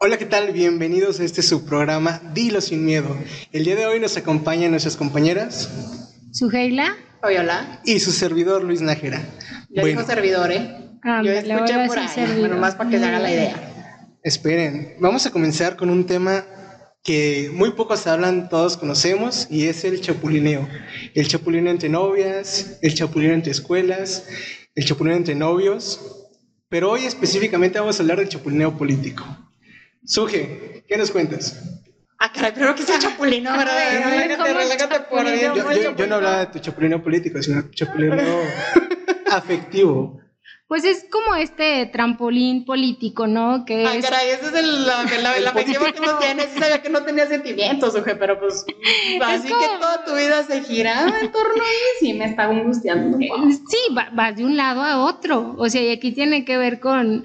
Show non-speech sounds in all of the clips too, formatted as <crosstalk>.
Hola, ¿qué tal? Bienvenidos a este subprograma Dilo sin miedo. El día de hoy nos acompañan nuestras compañeras. Suheila. Hola. Y su servidor Luis Nájera. Yo digo servidor, ¿eh? Ah, Yo escuché por ahí, bueno, más para que se haga la idea. Esperen, vamos a comenzar con un tema que muy pocos hablan, todos conocemos, y es el chapulineo. El chapulineo entre novias, el chapulineo entre escuelas, el chapulineo entre novios, pero hoy específicamente vamos a hablar del chapulineo político. Suje, ¿qué nos cuentas? Ah, caray, pero que es el chapulino, ¿verdad? relájate, relájate por Dios. Yo, yo, no hablaba de tu chapulineo político, sino chapulineo <laughs> <laughs> afectivo. Pues es como este trampolín político, ¿no? Que Ay, caray, esa es el, la, la, <laughs> la que no tiene. Sí sabía que no tenía sentimientos, Suje, pero pues así que toda tu vida se giraba en torno a mí, sí me está angustiando. Sí, vas de un lado a otro. O sea, y aquí tiene que ver con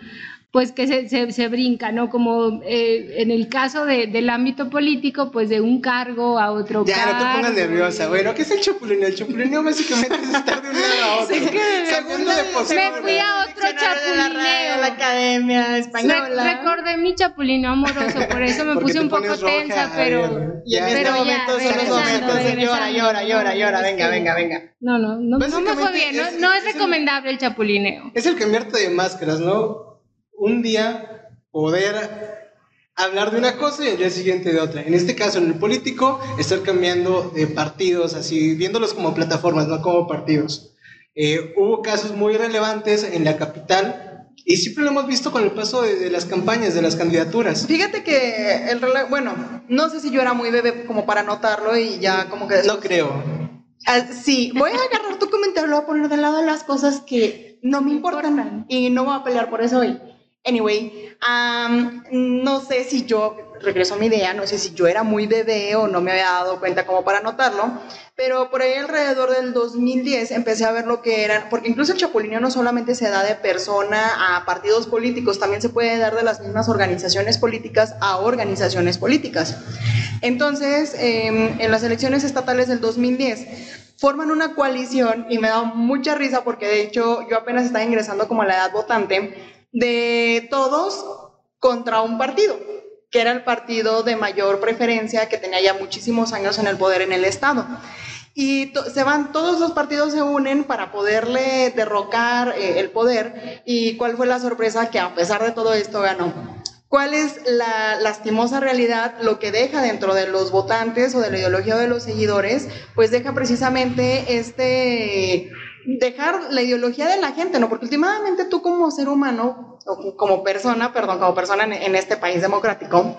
pues que se, se, se, brinca, ¿no? Como eh, en el caso de, del ámbito político, pues de un cargo a otro ya, cargo. Ya, no te pongas nerviosa. Bueno, ¿qué es el chapulineo? El chapulineo básicamente es estar de un lado a <laughs> otro. Sí, que Segundo de Me fui a otro chapulineo. De la, Academia Española. recordé mi chapulineo amoroso, por eso me <laughs> puse un poco tensa, pero... Y en este momento son los momentos llora, llora, llora, llora, venga, venga, venga. No, no, no, no me fue bien, no, no es recomendable el chapulineo. Es el cambiarte de máscaras, ¿no? Un día poder hablar de una cosa y el día siguiente de otra. En este caso, en el político, estar cambiando de partidos, así, viéndolos como plataformas, no como partidos. Eh, hubo casos muy relevantes en la capital y siempre lo hemos visto con el paso de, las campañas, de las candidaturas. Fíjate que el bueno, no sé si yo era muy bebé como para notarlo y ya como que... No creo. Ah, sí, voy a agarrar tu comentario, lo voy a poner de lado las cosas que no me importan y no voy a pelear por eso hoy. Anyway, no sé si yo, regreso a mi idea, no sé si yo era muy bebé o no me había dado cuenta como para notarlo, pero por ahí alrededor del 2010 empecé a ver lo que eran, porque incluso el chapulineo no solamente se da de persona a partidos políticos, también se puede dar de las mismas organizaciones políticas a organizaciones políticas. Entonces, em, en las elecciones estatales del 2010, forman una coalición y me da mucha risa porque de hecho yo apenas estaba ingresando como a la edad votante de todos contra un partido, que era el partido de mayor preferencia que tenía ya muchísimos años en el poder en el Estado. Y se van, todos los partidos se unen para poderle derrocar eh, el poder. ¿Y cuál fue la sorpresa? Que a pesar de todo esto ganó. ¿Cuál es la lastimosa realidad? Lo que deja dentro de los votantes o de la ideología de los seguidores, pues deja precisamente este dejar la ideología de la gente, ¿no? Porque últimamente tú como ser humano, o como persona, perdón, como persona en, este país democrático,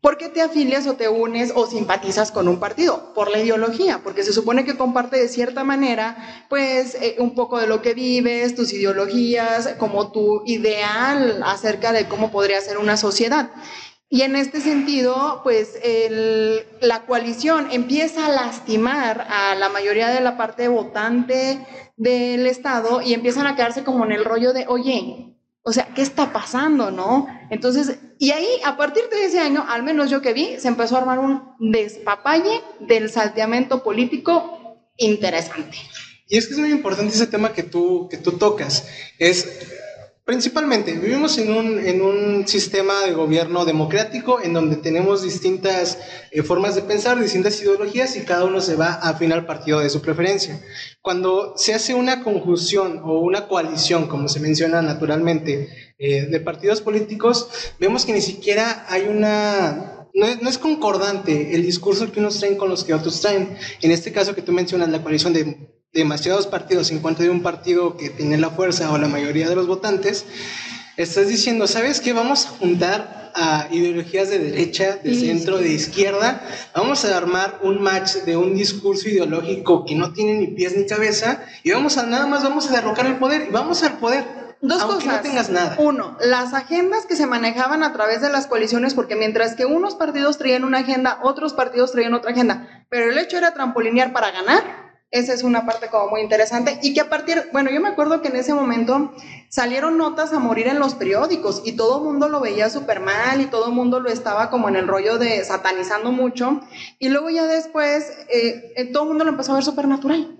¿por qué te afilias o te unes o simpatizas con un partido? Por la ideología, porque se supone que comparte de cierta manera, pues, eh, un poco de lo que vives, tus ideologías, como tu ideal acerca de cómo podría ser una sociedad. Y en este sentido, pues la coalición empieza a lastimar a la mayoría de la parte votante del Estado y empiezan a quedarse como en el rollo de, oye, o sea, ¿qué está pasando, no? Entonces, y ahí, a partir de ese año, al menos yo que vi, se empezó a armar un despapalle del salteamiento político interesante. Y es que es muy importante ese tema que tú, que tú tocas. Es Principalmente, vivimos en un, en un, sistema de gobierno democrático en donde tenemos distintas eh, formas de pensar, distintas ideologías y cada uno se va a al partido de su preferencia. Cuando se hace una conjunción o una coalición, como se menciona naturalmente, eh, de partidos políticos, vemos que ni siquiera hay una... No es, no es concordante el discurso que unos traen con los que otros traen. En este caso que tú mencionas, la coalición de demasiados partidos en cuanto de un partido que tiene la fuerza o la mayoría de los votantes, estás diciendo, ¿sabes qué? Vamos a juntar a ideologías de derecha, de centro, de izquierda, vamos a armar un match de un discurso ideológico que no tiene ni pies ni cabeza y vamos a nada más vamos a derrocar el poder y vamos al poder. Dos aunque cosas. no tengas nada. Uno, las agendas que se manejaban a través de las coaliciones, porque mientras que unos partidos traían una agenda, otros partidos traían otra agenda, pero el hecho era trampolinear para ganar, esa es una parte como muy interesante. Y que a partir, bueno, yo me acuerdo que en ese momento salieron notas a morir en los periódicos y todo el mundo lo veía súper mal y todo el mundo lo estaba como en el rollo de satanizando mucho. Y luego ya después eh, eh, todo el mundo lo empezó a ver súper natural.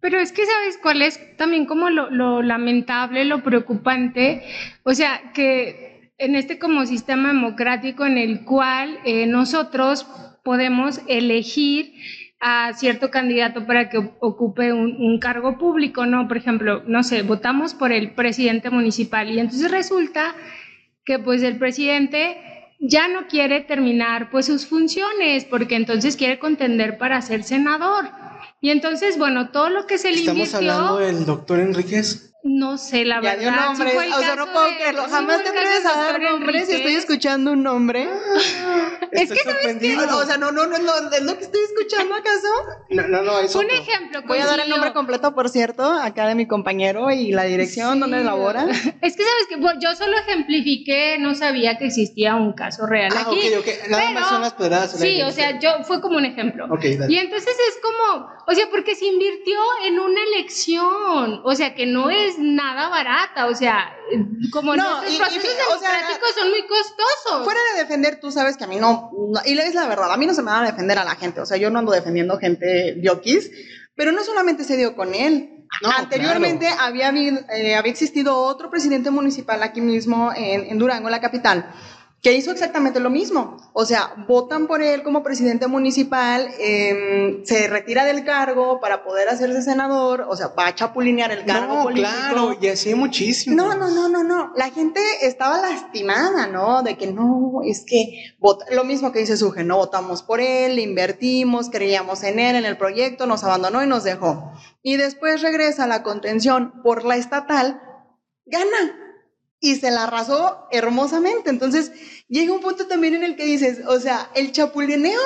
Pero es que sabes cuál es también como lo, lo lamentable, lo preocupante, o sea, que en este como sistema democrático en el cual eh, nosotros podemos elegir a cierto candidato para que ocupe un, un, cargo público, ¿no? Por ejemplo, no sé, votamos por el presidente municipal y entonces resulta que pues el presidente ya no quiere terminar pues sus funciones porque entonces quiere contender para ser senador. Y entonces, bueno, todo lo que se le ¿Estamos hablando del doctor Enríquez? No sé, la ya verdad. dio nombres, sí fue el o sea, no puedo creerlo. Jamás te atreves a dar nombres y estoy escuchando un nombre. <laughs> <laughs> Es que, sorprendido. O sea, no, no, no, no, es lo que estoy escuchando acaso. No, no, no, es Un otro. ejemplo. Voy a dar el nombre completo, por cierto, acá de mi compañero y la dirección Sí. donde labora. <laughs> Es que, ¿sabes que Yo solo ejemplifiqué, no sabía que existía un caso real Ah, aquí. ok, ok. Nada pero- más son las pedradas. Sí, o sea, yo fue como un ejemplo. Ok, dale. Y entonces es como, o sea, porque se invirtió en una elección, o sea, que no es nada barata, o sea, como No, nuestros y- y procesos o sea, democráticos son muy costosos. Fuera de defender, tú sabes que a mí no, no- y es la verdad, a mí no se me va a defender a la gente, o sea, yo no ando defendiendo gente dioquis, pero no solamente se dio con él. No, Anteriormente había, eh, había existido otro presidente municipal aquí mismo en, en Durango, la capital, que hizo exactamente lo mismo. O sea, votan por él como presidente municipal, em, se retira del cargo para poder hacerse senador, o sea, va a chapulinear el cargo No, político. claro, y así muchísimo. No, no, no, no, no. La gente estaba lastimada, ¿no? De que no, es que vot- lo mismo que dice Suje, no votamos por él, invertimos, creíamos en él, en el proyecto, nos abandonó y nos dejó. Y después regresa a la contención por la estatal, gana. Y se la arrasó hermosamente. Entonces, llega un punto también en el que dices, o sea, el chapulineo,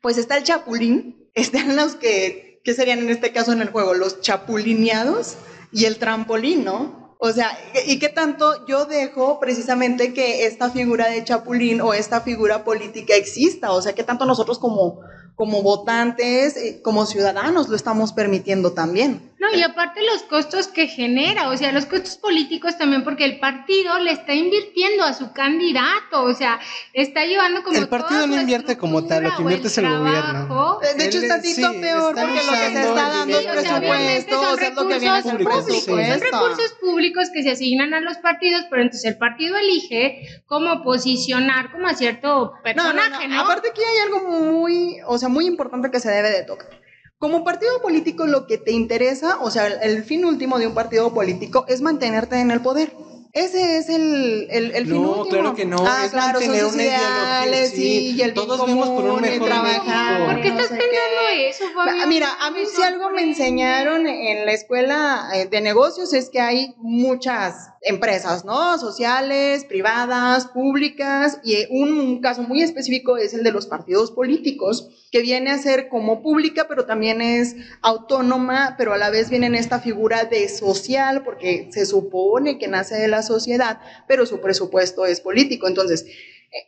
pues está el chapulín, <laughs> están los que, ¿qué serían en este caso en el juego? Los chapulineados y el trampolín, ¿no? O sea, ¿y qué tanto yo dejo precisamente que esta figura de chapulín o esta figura política exista? O sea, ¿qué tanto nosotros como, como votantes, eh, como ciudadanos lo estamos permitiendo también? No, y aparte los costos que genera, o sea, los costos políticos también, porque el partido le está invirtiendo a su candidato, o sea, está llevando como El partido toda no invierte como tal, lo que invierte es el gobierno. trabajo. De, de hecho, es tantito sí, peor porque lo que se está dando es presupuesto, son o sea, es lo que viene públicos, sí. Son recursos públicos que se asignan a los partidos, pero entonces el partido elige cómo posicionar como a cierto No, no, personaje, no. ¿no? Aparte aquí hay algo muy, o sea, muy importante que se debe de tocar. Como partido político lo que te interesa, o sea, el, el fin último de un partido político es mantenerte en el poder. Ese es el, el, el fin No, último. claro que no, Ah, es claro, son mantener sus una ideología, ideales, sí. sí, y el bien Todos vemos por un común, mejor trabajar, México. ¿Por qué no estás sé pensando qué. eso, Fabio? Mira, a mí si algo me enseñaron en la escuela eh, de negocios es que hay muchas empresas, ¿no? Sociales, privadas, públicas, y eh, un, un caso muy específico es el de los partidos políticos, que viene a ser como pública, pero también es autónoma, pero a la vez viene en esta figura de social, porque se supone que nace de la sociedad, pero su presupuesto es político. Entonces,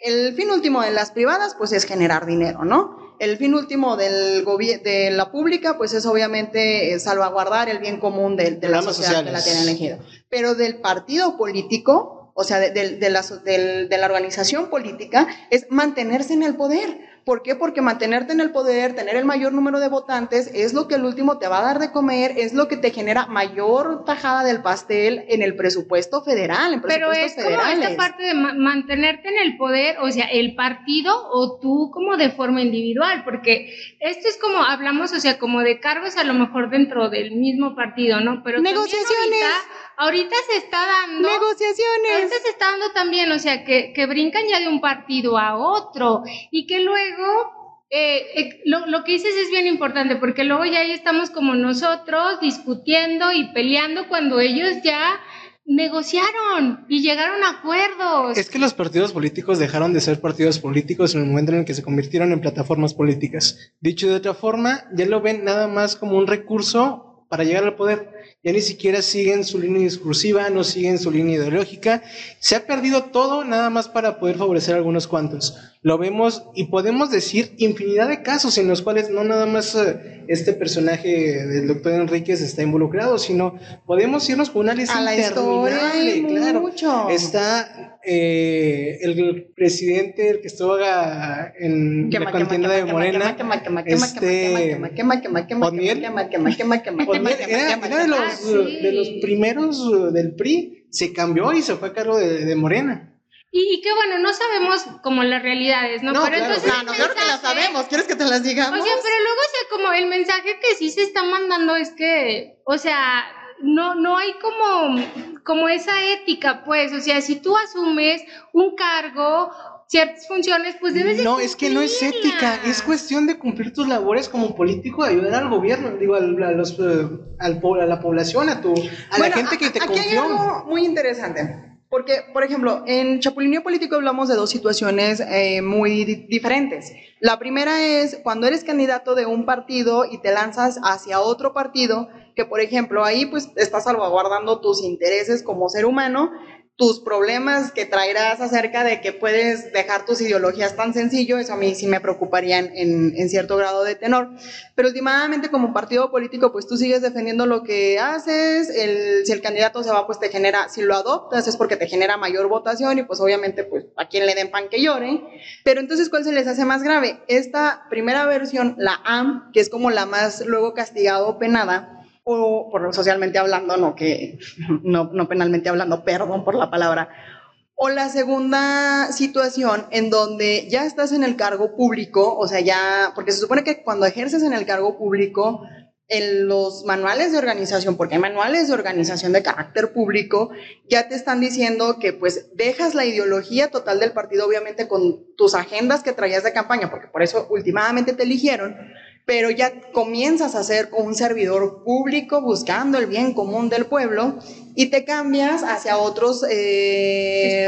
el fin último de las privadas, pues es generar dinero, ¿no? El fin último del de la pública, pues es obviamente eh, salvaguardar el bien común de, de la sociedad que la sociales. tiene elegido. Pero del partido político, o sea, de, de- de la, de la organización política, es mantenerse en el poder. ¿Por qué? Porque mantenerte en el poder, tener el mayor número de votantes, es lo que al último te va a dar de comer, es lo que te genera mayor tajada del pastel en el presupuesto federal, en Pero es como federales. esta parte de ma- mantenerte en el poder, o sea, el partido o tú como de forma individual, porque esto es como hablamos, o sea, como de cargos a lo mejor dentro del mismo partido, ¿no? Pero Negociaciones. Ahorita, ahorita se está dando Negociaciones. Ahorita se está dando también, o sea, que, que brincan ya de un partido a otro y que luego, eh, eh, lo, lo que dices es bien importante porque luego ya ahí estamos como nosotros discutiendo y peleando cuando ellos ya negociaron y llegaron a acuerdos. Es que los partidos políticos dejaron de ser partidos políticos en el momento en el que se convirtieron en plataformas políticas. Dicho de otra forma, ya lo ven nada más como un recurso para llegar al poder. Ya ni siquiera siguen su línea discursiva, no siguen su línea ideológica. Se ha perdido todo nada más para poder favorecer a algunos cuantos. Lo vemos y podemos decir infinidad de casos en los cuales no nada más eh, este personaje del doctor Enríquez está involucrado, sino podemos irnos con una lista A la historia interminable, hay claro. mucho. Está eh, el presidente, el que estuvo ah, en Quema, la quema, contienda de quema, Morena. este, Otniel quema, era, de, los, Ah, de los primeros uh, del PRI, se cambió y se fue a cargo de, de Morena. Y, que bueno, no sabemos como las realidades, ¿no? No, pero claro, entonces no, claro que las sabemos. ¿Quieres que te las digamos? O sea, pero luego, o sea, como el mensaje que sí se está mandando es que, o sea, no, no hay como, como esa ética, pues, o sea, si tú asumes un cargo ciertas funciones, pues debes No, es que no es ética, es cuestión de cumplir tus labores como político, de ayudar al gobierno, digo, a, los, eh, al, a la población, a tu, a la gente que te aquí Hay algo muy interesante. Porque, por ejemplo, en Chapulineo Político hablamos de dos situaciones eh, muy diferentes. La primera es cuando eres candidato de un partido y te lanzas hacia otro partido, que por ejemplo ahí pues estás salvaguardando tus intereses como ser humano, tus problemas que traerás acerca de que puedes dejar tus ideologías tan sencillo, eso a mí sí me preocuparía en, en, cierto grado de tenor. Pero últimamente como partido político, pues tú sigues defendiendo lo que haces, si el candidato se va, pues te genera, si lo adoptas es porque te genera mayor votación y pues obviamente pues a quien le den pan que llore. Pero entonces, ¿cuál se les hace más grave? Esta primera versión, la AM, que es como la más luego castigada o penada, o por socialmente hablando, no que no, no penalmente hablando, perdón por la palabra, o la segunda situación en donde ya estás en el cargo público, o sea, ya, porque se supone que cuando ejerces en el cargo público, en los manuales de organización, porque hay manuales de organización de carácter público, ya te están diciendo que pues dejas la ideología total del partido, obviamente con tus agendas que traías de campaña, porque por eso últimamente te eligieron, pero ya comienzas a ser un servidor público buscando el bien común del pueblo y te cambias hacia otros eh,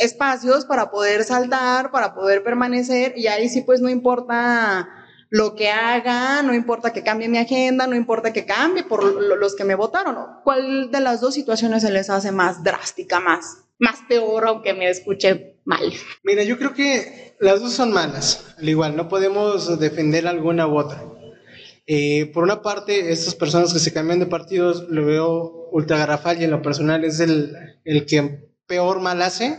espacios. para poder saltar, para poder permanecer y ahí sí pues no importa lo que haga, no importa que cambie mi agenda, no importa que cambie por los que me votaron. ¿Cuál de las dos situaciones se les hace más drástica, más, más peor, aunque me escuche mal? Mira, yo creo que las dos son malas, al igual, no podemos defender alguna u otra. Eh, por una parte, estas personas que se cambian de partidos lo veo ultra garrafal y en lo personal es el, el que peor mal hace,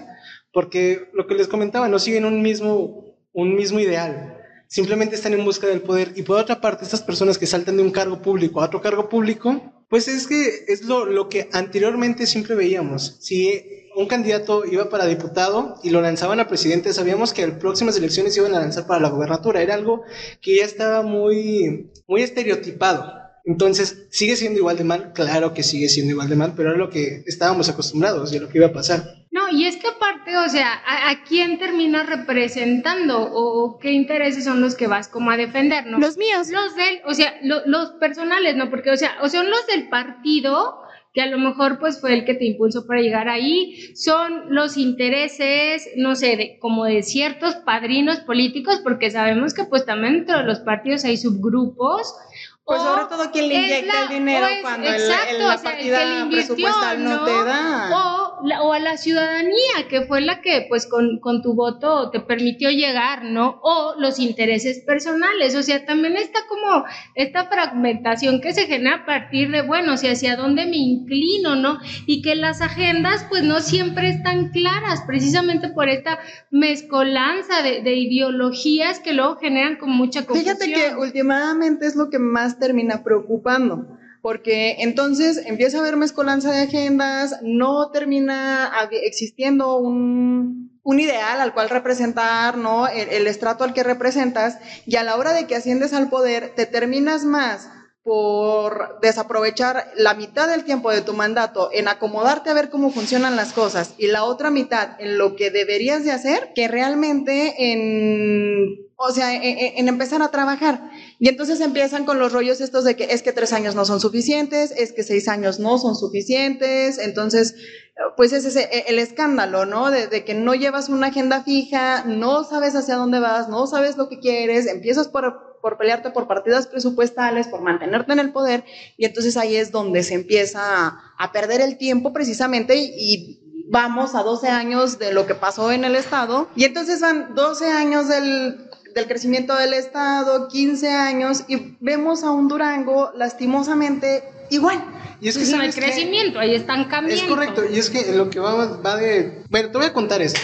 porque lo que les comentaba, no siguen un mismo, un mismo ideal, simplemente están en busca del poder. Y por otra parte, estas personas que saltan de un cargo público a otro cargo público, pues es que es lo, lo que anteriormente siempre veíamos. Si un candidato iba para diputado y lo lanzaban a presidente, sabíamos que en próximas elecciones iban a lanzar para la gobernatura. Era algo que ya estaba muy, muy estereotipado. Entonces, ¿sigue siendo igual de mal? Claro que sigue siendo igual de mal, pero era lo que estábamos acostumbrados y a lo que iba a pasar. No, y es que aparte, o sea, ¿a, quién terminas representando o qué intereses son los que vas como a defender, no? Los míos. Los del, o sea, los personales, ¿no? Porque, o sea, o son los del partido que a lo mejor pues fue el que te impulsó para llegar ahí, son los intereses, no sé, de, como de ciertos padrinos políticos, porque sabemos que pues también dentro de los partidos hay subgrupos. Pues sobre todo quien le inyecta el dinero cuando la partida presupuestal no, te da. O, o, a la ciudadanía, que fue la que pues con, con, tu voto te permitió llegar, ¿no? O los intereses personales. O sea, también está como esta fragmentación que se genera a partir de, bueno, si hacia dónde me inclino, ¿no? Y que las agendas pues no siempre están claras, precisamente por esta mezcolanza de, de ideologías que luego generan con mucha confusión. Fíjate que últimamente es lo que más termina preocupando, porque entonces empieza a haber mezcolanza de agendas, no termina existiendo un, ideal al cual representar, ¿no? El, el estrato al que representas, y a la hora de que asciendes al poder, te terminas más por desaprovechar la mitad del tiempo de tu mandato en acomodarte a ver cómo funcionan las cosas y la otra mitad en lo que deberías de hacer que realmente en o sea, en, empezar a trabajar. Y entonces empiezan con los rollos estos de que es que tres años no son suficientes, es que seis años no son suficientes. Entonces, pues es ese, e, el escándalo, ¿no? De, de, que no llevas una agenda fija, no sabes hacia dónde vas, no sabes lo que quieres, empiezas por, por pelearte por partidas presupuestales, por mantenerte en el poder, y entonces ahí es donde se empieza a, a perder el tiempo precisamente y vamos a 12 años de lo que pasó en el Estado, y entonces van 12 años del del crecimiento del Estado, 15 años, y vemos a un Durango lastimosamente igual. Y es que pues no hay crecimiento, ahí están cambiando. Es correcto, y es que lo que va, va de... Bueno, te voy a contar esto.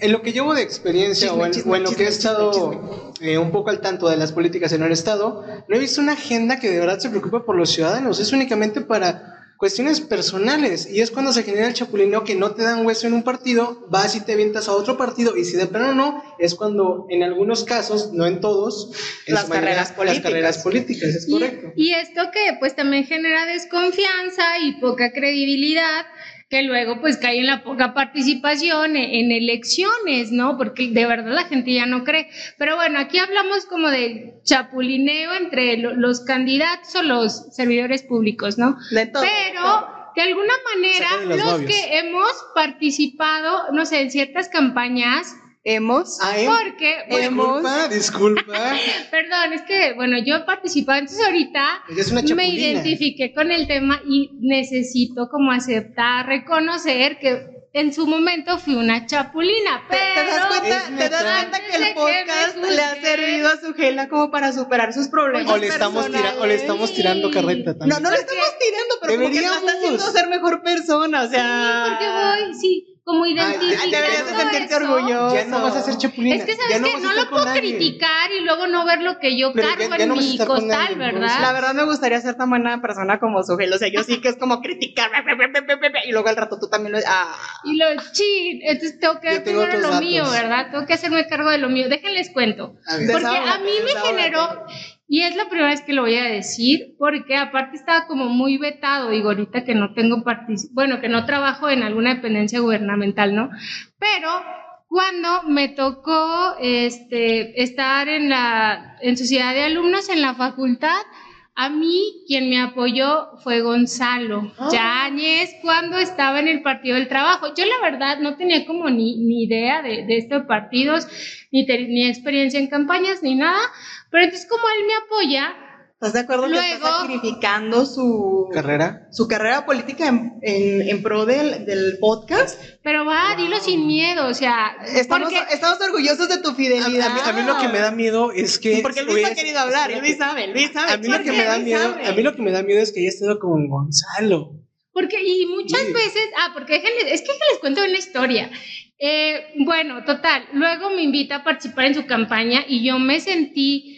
En lo que llevo de experiencia o, en, lo que he estado eh, un poco al tanto de las políticas en el Estado, no he visto una agenda que de verdad se preocupe por los ciudadanos. Es únicamente para cuestiones personales y es cuando se genera el chapulineo que no te dan hueso en un partido, vas y te avientas a otro partido y si de plano no, es cuando en algunos casos, no en todos, en las, su mayoría, carreras políticas. las carreras políticas, es Y- correcto. Y, esto que pues también genera desconfianza y poca credibilidad que luego pues cae en la poca participación en, en elecciones, ¿no? Porque de verdad la gente ya no cree. Pero bueno, aquí hablamos como de chapulineo entre lo- los candidatos o los servidores públicos, ¿no? De todo. Pero de alguna manera los que hemos participado, no sé, en ciertas campañas, hemos. Ah, ¿eh? porque, bueno, Disculpa, disculpa. <laughs> perdón, es que, bueno, yo he participado, entonces ahorita Ella es una me identifiqué con el tema y necesito como aceptar, reconocer que en su momento fui una chapulina, ¿Te, pero... te das cuenta, es te das neta. cuenta que el podcast le ha servido a su Gela como para superar sus problemas O le estamos, tira- o le personales? estamos tirando carreta también. No, no le estamos tirando, pero como que te está Deberíamos. haciendo ser mejor persona, o sea... porque voy, sí, como identificando deberías de sentirte eso. orgulloso. Ya no vas a ser chapulina. Es que ya sabes no que no lo puedo nadie. criticar y luego no ver lo que yo Pero cargo ya en no mi costal, ¿verdad? La verdad me gustaría ser tan buena persona como su Gela, o sea, yo sí que es como criticar, <laughs> y luego al rato tú también lo... Ah. Y lo chin, entonces tengo que otros lo datos. mío, ¿verdad? Tengo que hacerme cargo de lo mío. Déjenles cuento. A ver. Porque a mí me generó, y es la primera vez que lo voy a decir, porque aparte estaba como muy vetado, digo, ahorita que no tengo bueno, que no trabajo en alguna dependencia gubernamental, ¿no? Pero cuando me tocó este, estar en la en sociedad de alumnos en la facultad, a mí quien me apoyó fue Gonzalo Yáñez cuando estaba en el Partido del Trabajo. Yo la verdad no tenía como ni, ni idea de, de estos partidos, ni, te- ni experiencia en campañas, ni nada, pero entonces como él me apoya, ¿Estás de acuerdo que está Luego- sacrificando su Carrera. su carrera política en, en, en pro del, del podcast? pero va, dilo sin miedo, o sea, Estamos, porque estamos orgullosos de tu A, a fidelidad. mí, a mí lo que me da miedo es que. Porque Luis ha es- querido hablar, Luis sabe, Luis sabe. A mí lo que me da miedo, a mí lo que me da miedo es que haya estado con Gonzalo. Porque, y muchas Sí. veces, ah, porque déjenles, es que les cuento una historia. Eh, bueno, total, luego me invita a participar en su campaña y yo me sentí,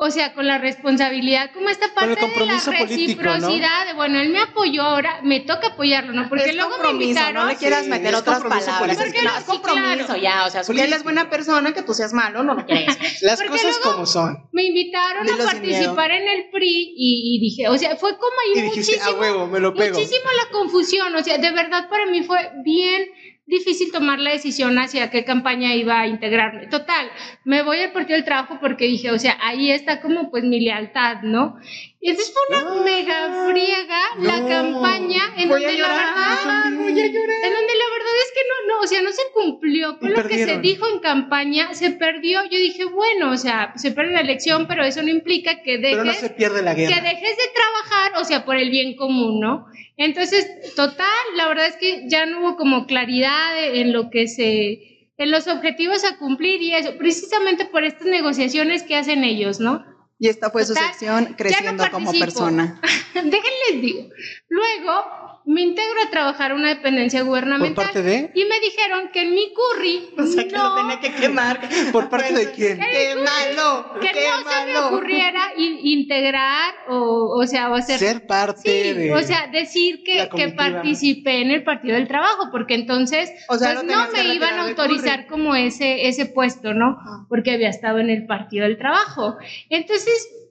o sea, con la responsabilidad, como esta Con el parte de la compromiso político, ¿no? reciprocidad, de bueno, él me apoyó, ahora me toca apoyarlo, ¿no? Porque es luego me invitaron. no le quieras Sí, meter otras palabras. político. Es, que no, es Sí, compromiso claro. ya, o sea, si él es buena persona, que tú seas malo, no lo quieres. <laughs> Las Porque cosas como son. Me invitaron Dilo a participar en el PRI y, y dije, o sea, fue como ahí Y dijiste, muchísimo, a huevo, me lo pego. muchísimo la confusión, o sea, de verdad para mí fue bien difícil tomar la decisión hacia qué campaña iba a integrarme. Total, me voy al Partido del Trabajo porque dije, o sea, ahí está como pues mi lealtad, ¿no? Y entonces fue una Ah, mega friega la no. campaña en donde la llorar, verdad voy a llorar. en donde la verdad es que no, no, o sea, no se cumplió con lo que se perdieron. dijo en campaña, se perdió. Yo dije, bueno, o sea, se pierde la elección, pero eso no implica que Pero no dejes, se pierde la que guerra. dejes de trabajar, o sea, por el bien común, ¿no? Entonces, total, la verdad es que ya no hubo como claridad en lo que se, en los objetivos a cumplir y eso, precisamente por estas negociaciones que hacen ellos, ¿no? Y esta fue su sección creciendo como persona. <laughs> Déjenles digo. Luego me integro a trabajar una dependencia ¿Por gubernamental. parte de? Y me dijeron que en mi curry O sea, que lo no, tenía que quemar. ¿Por parte de quién? ¡Qué malo! que ¡Qué no se me ocurriera in- integrar o, o sea, o hacer... Ser parte Sí, de. o sea, decir que, que participé en el Partido del Trabajo, porque entonces O sea, pues, no que me iban a autorizar como ese, ese puesto, ¿no? Ah. Porque había estado en el Partido del Trabajo. Entonces,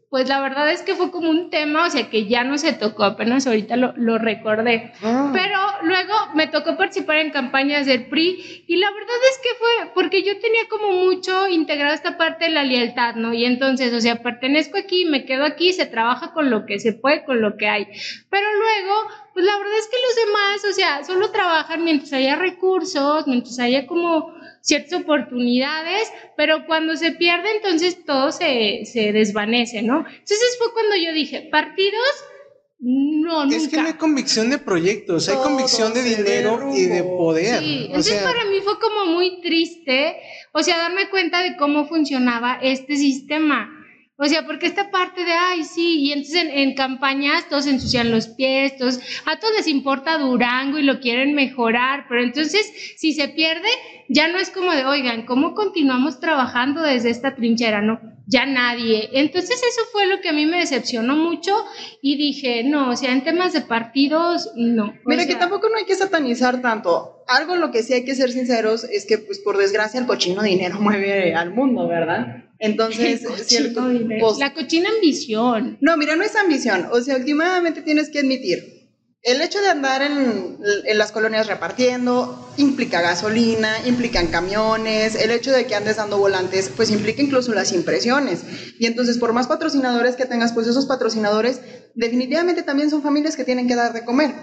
pues la verdad es que fue como un tema, o sea, que ya no se tocó, apenas ahorita lo, lo recordé. Ah. Pero luego me tocó participar en campañas del PRI y la verdad es que fue porque yo tenía como mucho integrado esta parte de la lealtad, ¿no? Y entonces, o sea, pertenezco aquí, me quedo aquí, se trabaja con lo que se puede, con lo que hay. Pero luego, pues la verdad es que los demás, o sea, solo trabajan mientras haya recursos, mientras haya como ciertas oportunidades, pero cuando se pierde, entonces todo se, se desvanece, ¿no? Entonces fue cuando yo dije, partidos, no, nunca. Es que no hay convicción de proyectos, hay convicción de dinero derrumbó. y de poder. Sí, o entonces sea, para mí fue como muy triste, o sea, darme cuenta de cómo funcionaba este sistema. O sea, porque esta parte de, ay, sí, y entonces en, campañas todos ensucian los pies, todos, a todos les importa Durango y lo quieren mejorar, pero entonces si se pierde, ya no es como de, oigan, ¿cómo continuamos trabajando desde esta trinchera? No, ya nadie. Entonces eso fue lo que a mí me decepcionó mucho y dije, no, o sea, en temas de partidos, no. Mira, que tampoco no hay que satanizar tanto. Algo en lo que sí hay que ser sinceros es que, pues, por desgracia, el cochino dinero <laughs> mueve al mundo, ¿verdad? Entonces, pues, la cochina ambición. No, mira, no es ambición. O sea, últimamente tienes que admitir, el hecho de andar en, en, las colonias repartiendo implica gasolina, implican camiones, el hecho de que andes dando volantes, pues implica incluso las impresiones. Y entonces, por más patrocinadores que tengas, pues esos patrocinadores definitivamente también son familias que tienen que dar de comer.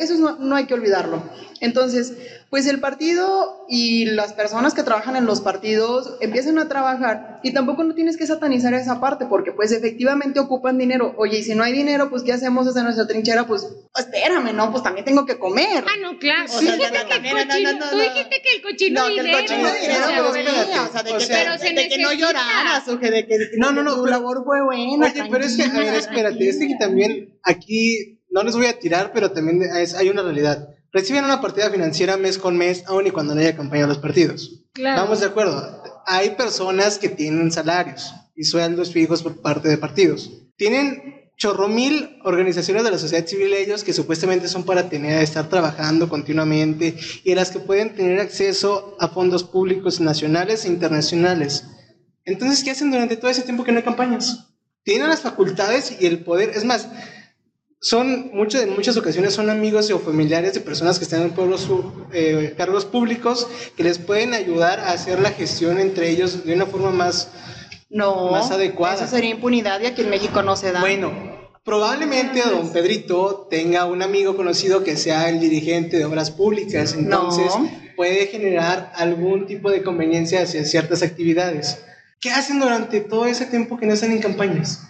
Eso no, no hay que olvidarlo. Entonces, pues el partido y las personas que trabajan en los partidos empiezan a trabajar y tampoco no tienes que satanizar esa parte porque pues efectivamente ocupan dinero. Oye, y si no hay dinero, pues ¿qué hacemos desde nuestra trinchera? Pues espérame, ¿no? Pues también tengo que comer. Ah, no, claro. tú, dijiste que el cochino, tú dijiste que el cochino dinero. No, que el cochino dinero, pero o sea, de, que, de que no lloraras o que de que no, no, no, tu labor fue buena. Oye, pero es que, a ver, espérate, es que también aquí no les voy a tirar, pero también hay una realidad reciben una partida financiera mes con mes, aun y cuando no haya campaña de los partidos. Claro. Vamos de acuerdo. Hay personas que tienen salarios y sueldos fijos por parte de partidos. Tienen chorro mil organizaciones de la sociedad civil ellos que supuestamente son para tener, estar trabajando continuamente y en las que pueden tener acceso a fondos públicos nacionales e internacionales. Entonces, ¿qué hacen durante todo ese tiempo que no hay campañas? Tienen las facultades y el poder. Es más, son muchas, en muchas ocasiones son amigos o familiares de personas que están en pueblos, eh, cargos públicos que les pueden ayudar a hacer la gestión entre ellos de una forma más, no, más adecuada. Eso sería impunidad y aquí en México no se da. Bueno, probablemente don Pedrito tenga un amigo conocido que sea el dirigente de obras públicas, entonces puede generar algún tipo de conveniencia hacia ciertas actividades. ¿Qué hacen durante todo ese tiempo que no están en campañas?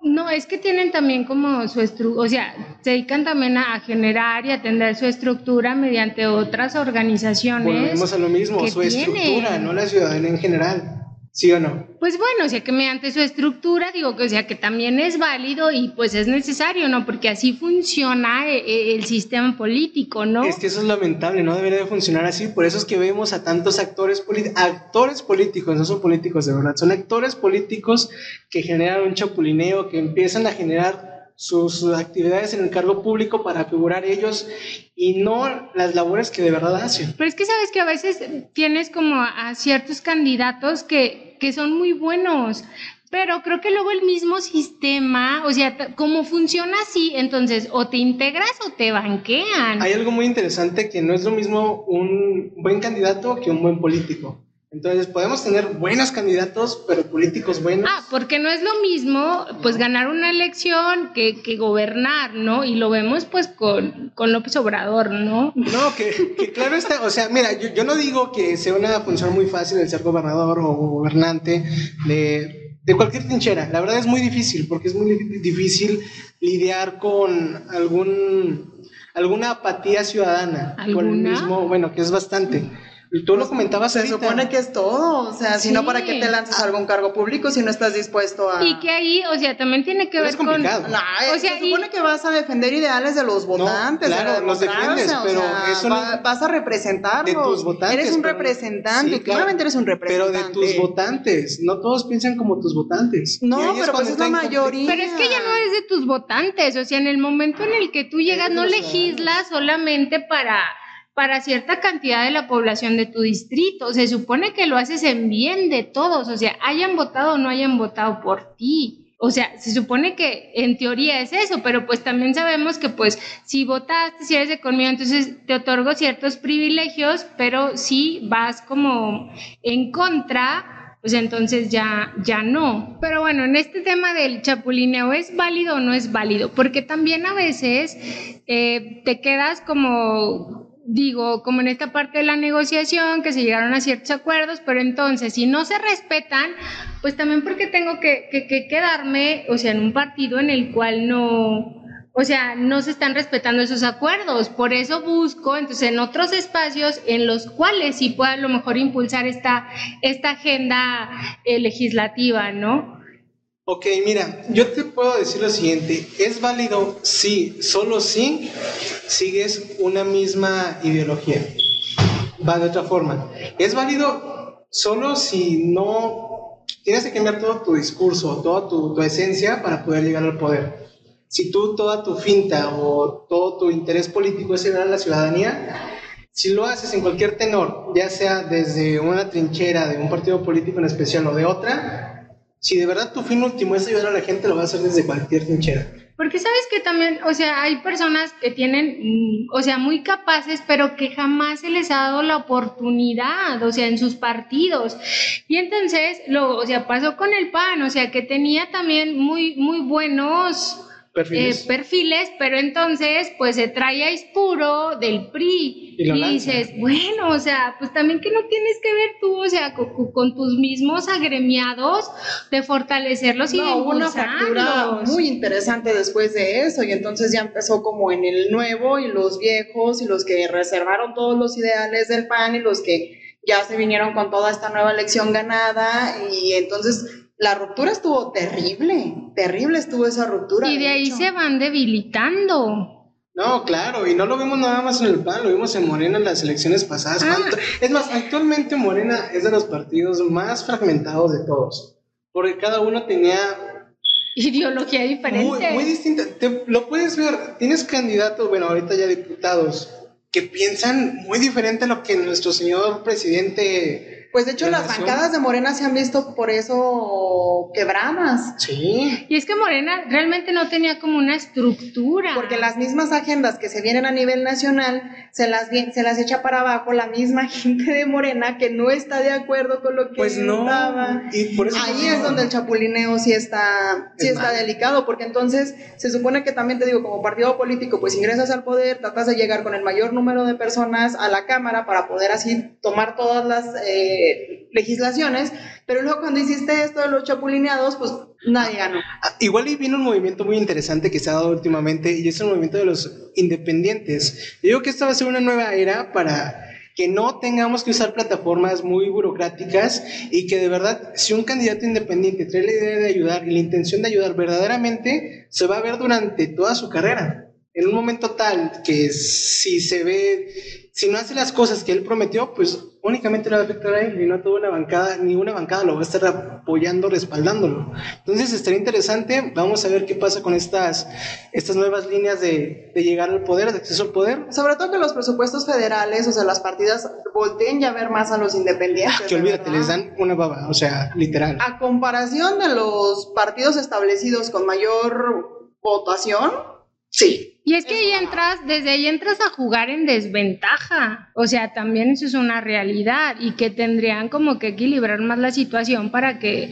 No, es que tienen también como su estructura, o sea, se dedican también a, generar y atender su estructura mediante otras organizaciones. Volvemos a lo mismo, su estructura, no la ciudadanía en general. ¿Sí o no? Pues bueno, o sea que mediante su estructura, digo que o sea que también es válido y pues es necesario, ¿no? Porque así funciona eh, eh, el, sistema político, ¿no? Es que eso es lamentable, no debería de funcionar así, por eso es que vemos a tantos actores políticos, actores políticos, no son políticos de verdad, son actores políticos que generan un chapulineo, que empiezan a generar sus actividades en el cargo público para figurar ellos y no las labores que de verdad hacen. Pero es que sabes que a veces tienes como a ciertos candidatos que, que son muy buenos, pero creo que luego el mismo sistema, o sea, como funciona así, entonces o te integras o te banquean. Hay algo muy interesante que no es lo mismo un buen candidato que un buen político. Entonces podemos tener buenos candidatos, pero políticos buenos. Ah, porque no es lo mismo pues ganar una elección que, que gobernar, ¿no? Y lo vemos pues con, con López Obrador, ¿no? No, que, que claro está, o sea, mira, yo, yo, no digo que sea una función muy fácil el ser gobernador o gobernante de, de cualquier trinchera. La verdad es muy difícil, porque es muy difícil lidiar con algún alguna apatía ciudadana. ¿Alguna? Con el mismo, bueno, que es bastante. Y tú lo comentabas Se supone que es todo, o sea, si no, ¿para qué te lanzas a algún cargo público si no estás dispuesto a...? Y que ahí, o sea, también tiene que ver con... No, o sea, se supone que vas a defender ideales de los votantes, claro, los defiendes, pero eso vas a representarlos. De tus votantes. Eres un representante, claramente eres un representante. Pero de tus votantes, no todos piensan como tus votantes. No, pero pues es la mayoría. Pero es que ya no eres de tus votantes, o sea, en el momento en el que tú llegas, no legislas solamente para para cierta cantidad de la población de tu distrito. Se supone que lo haces en bien de todos, o sea, hayan votado o no hayan votado por ti. O sea, se supone que en teoría es eso, pero pues también sabemos que pues si votaste, si eres de conmigo, entonces te otorgo ciertos privilegios, pero si vas como en contra, pues entonces ya, ya no. Pero bueno, en este tema del chapulineo, ¿es válido o no es válido? Porque también a veces eh, te quedas como digo, como en esta parte de la negociación, que se llegaron a ciertos acuerdos, pero entonces, si no se respetan, pues también porque tengo que, quedarme, o sea, en un partido en el cual no, o sea, no se están respetando esos acuerdos. Por eso busco, entonces, en otros espacios en los cuales sí pueda a lo mejor impulsar esta, esta agenda eh, legislativa, ¿no? Ok, mira, yo te puedo decir lo siguiente, es válido si, solo si sigues una misma ideología. Va de otra forma. Es válido solo si no tienes que cambiar todo tu discurso, toda tu, tu esencia para poder llegar al poder. Si tú toda tu finta o todo tu interés político es llegar a la ciudadanía, si lo haces en cualquier tenor, ya sea desde una trinchera de un partido político en especial o de otra, si de verdad tu fin último es ayudar a la gente, lo vas a hacer desde cualquier trinchera. Porque sabes que también, o sea, hay personas que tienen, mm, o sea, muy capaces, pero que jamás se les ha dado la oportunidad, o sea, en sus partidos. Y entonces, lo, o sea, pasó con el PAN, o sea, que tenía también muy, muy buenos Perfiles. eh, perfiles, pero entonces pues se trae a Ispuro del PRI Y y, lo lanza. dices, bueno, o sea, pues también que no tienes que ver tú, o sea, con, con- tus mismos agremiados de fortalecerlos y de No, hubo una impulsarlos. muy interesante después de eso y entonces ya empezó como en el nuevo y los viejos y los que reservaron todos los ideales del PAN y los que ya se vinieron con toda esta nueva elección ganada y entonces la ruptura estuvo terrible, terrible estuvo esa ruptura. Y de ahí hecho. se van debilitando. No, claro, y no lo vimos nada más en el PAN, lo vimos en Morena en las elecciones pasadas. Ah. Es más, actualmente Morena es de los partidos más fragmentados de todos, porque cada uno tenía Ideología diferente. muy, muy distinta. Te- lo puedes ver, tienes candidatos, bueno, ahorita ya diputados, que piensan muy diferente a lo que nuestro señor presidente... Pues de hecho de las nación. bancadas de Morena se han visto por eso quebradas. Sí, Y es que Morena realmente no tenía como una estructura. Porque las mismas agendas que se vienen a nivel nacional se las, se las echa para abajo la misma <laughs> gente de Morena que no está de acuerdo con lo que pues no. estaba. Y por eso Ahí es donde el chapulineo sí está, sí Es está delicado, porque entonces se supone que también te digo, como partido político, pues ingresas al poder, tratas de llegar con el mayor número de personas a la Cámara para poder así tomar todas las eh, legislaciones, pero luego cuando hiciste esto de los chapulineados, pues nadie ganó. Ah, Igual y viene un movimiento muy interesante que se ha dado últimamente y es el movimiento de los independientes. Yo digo que esta va a ser una nueva era para que no tengamos que usar plataformas muy burocráticas y que de verdad, si un candidato independiente trae la idea de ayudar y la intención de ayudar verdaderamente, se va a ver durante toda su carrera. En un momento tal que si se ve, si no hace las cosas que él prometió, pues únicamente le va a afectar a él y no toda una bancada, ni una bancada lo va a estar apoyando, respaldándolo. Entonces estaría interesante, vamos a ver qué pasa con estas, estas nuevas líneas de, de llegar al poder, de acceso al poder. Sobre todo que los presupuestos federales, o sea, las partidas volteen ya a ver más a los independientes. Que de olvídate, les dan una baba, o sea, literal. A comparación de los partidos establecidos con mayor votación, sí. Y es que ahí entras, desde ahí entras a jugar en desventaja. O sea, también eso es una realidad y que tendrían como que equilibrar más la situación para que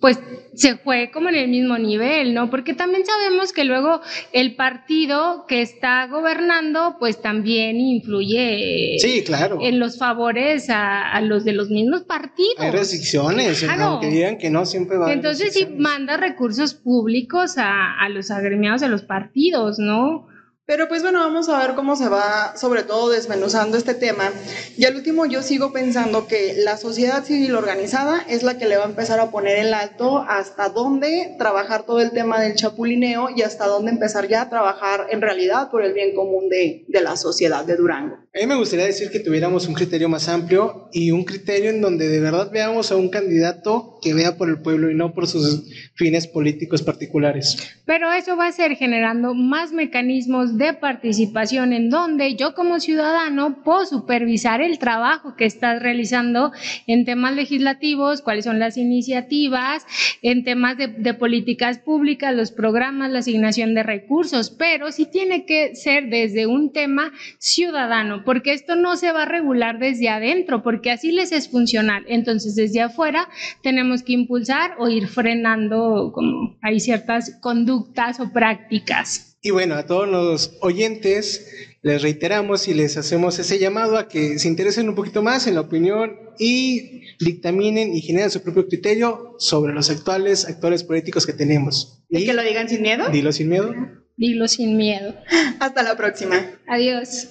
pues se juegue como en el mismo nivel, ¿no? Porque también sabemos que luego el partido que está gobernando pues también influye Sí, claro. en los favores a, a los de los mismos partidos. Hay restricciones, Claro. aunque digan que no, siempre va a haber Entonces restricciones. manda recursos públicos a, a los agremiados, a los partidos, ¿no? Pero pues bueno, vamos a ver cómo se va sobre todo desmenuzando este tema. Y al último yo sigo pensando que la sociedad civil organizada es la que le va a empezar a poner el alto hasta dónde trabajar todo el tema del chapulineo y hasta dónde empezar ya a trabajar en realidad por el bien común de, de la sociedad de Durango. A mí me gustaría decir que tuviéramos un criterio más amplio y un criterio en donde de verdad veamos a un candidato que vea por el pueblo y no por sus fines políticos particulares. Pero eso va a ser generando más mecanismos de participación en donde yo como ciudadano puedo supervisar el trabajo que estás realizando en temas legislativos, cuáles son las iniciativas, en temas de, de políticas públicas, los programas, la asignación de recursos, pero sí tiene que ser desde un tema ciudadano, porque esto no se va a regular desde adentro, porque así les es funcional. Entonces, desde afuera tenemos que impulsar o ir frenando como hay ciertas conductas o prácticas. Y bueno, a todos los oyentes les reiteramos y les hacemos ese llamado a que se interesen un poquito más en la opinión y dictaminen y generen su propio criterio sobre los actuales actores políticos que tenemos. ¿Y Y que lo digan sin miedo? dilo sin miedo. Dilo sin miedo. Hasta la próxima. Adiós.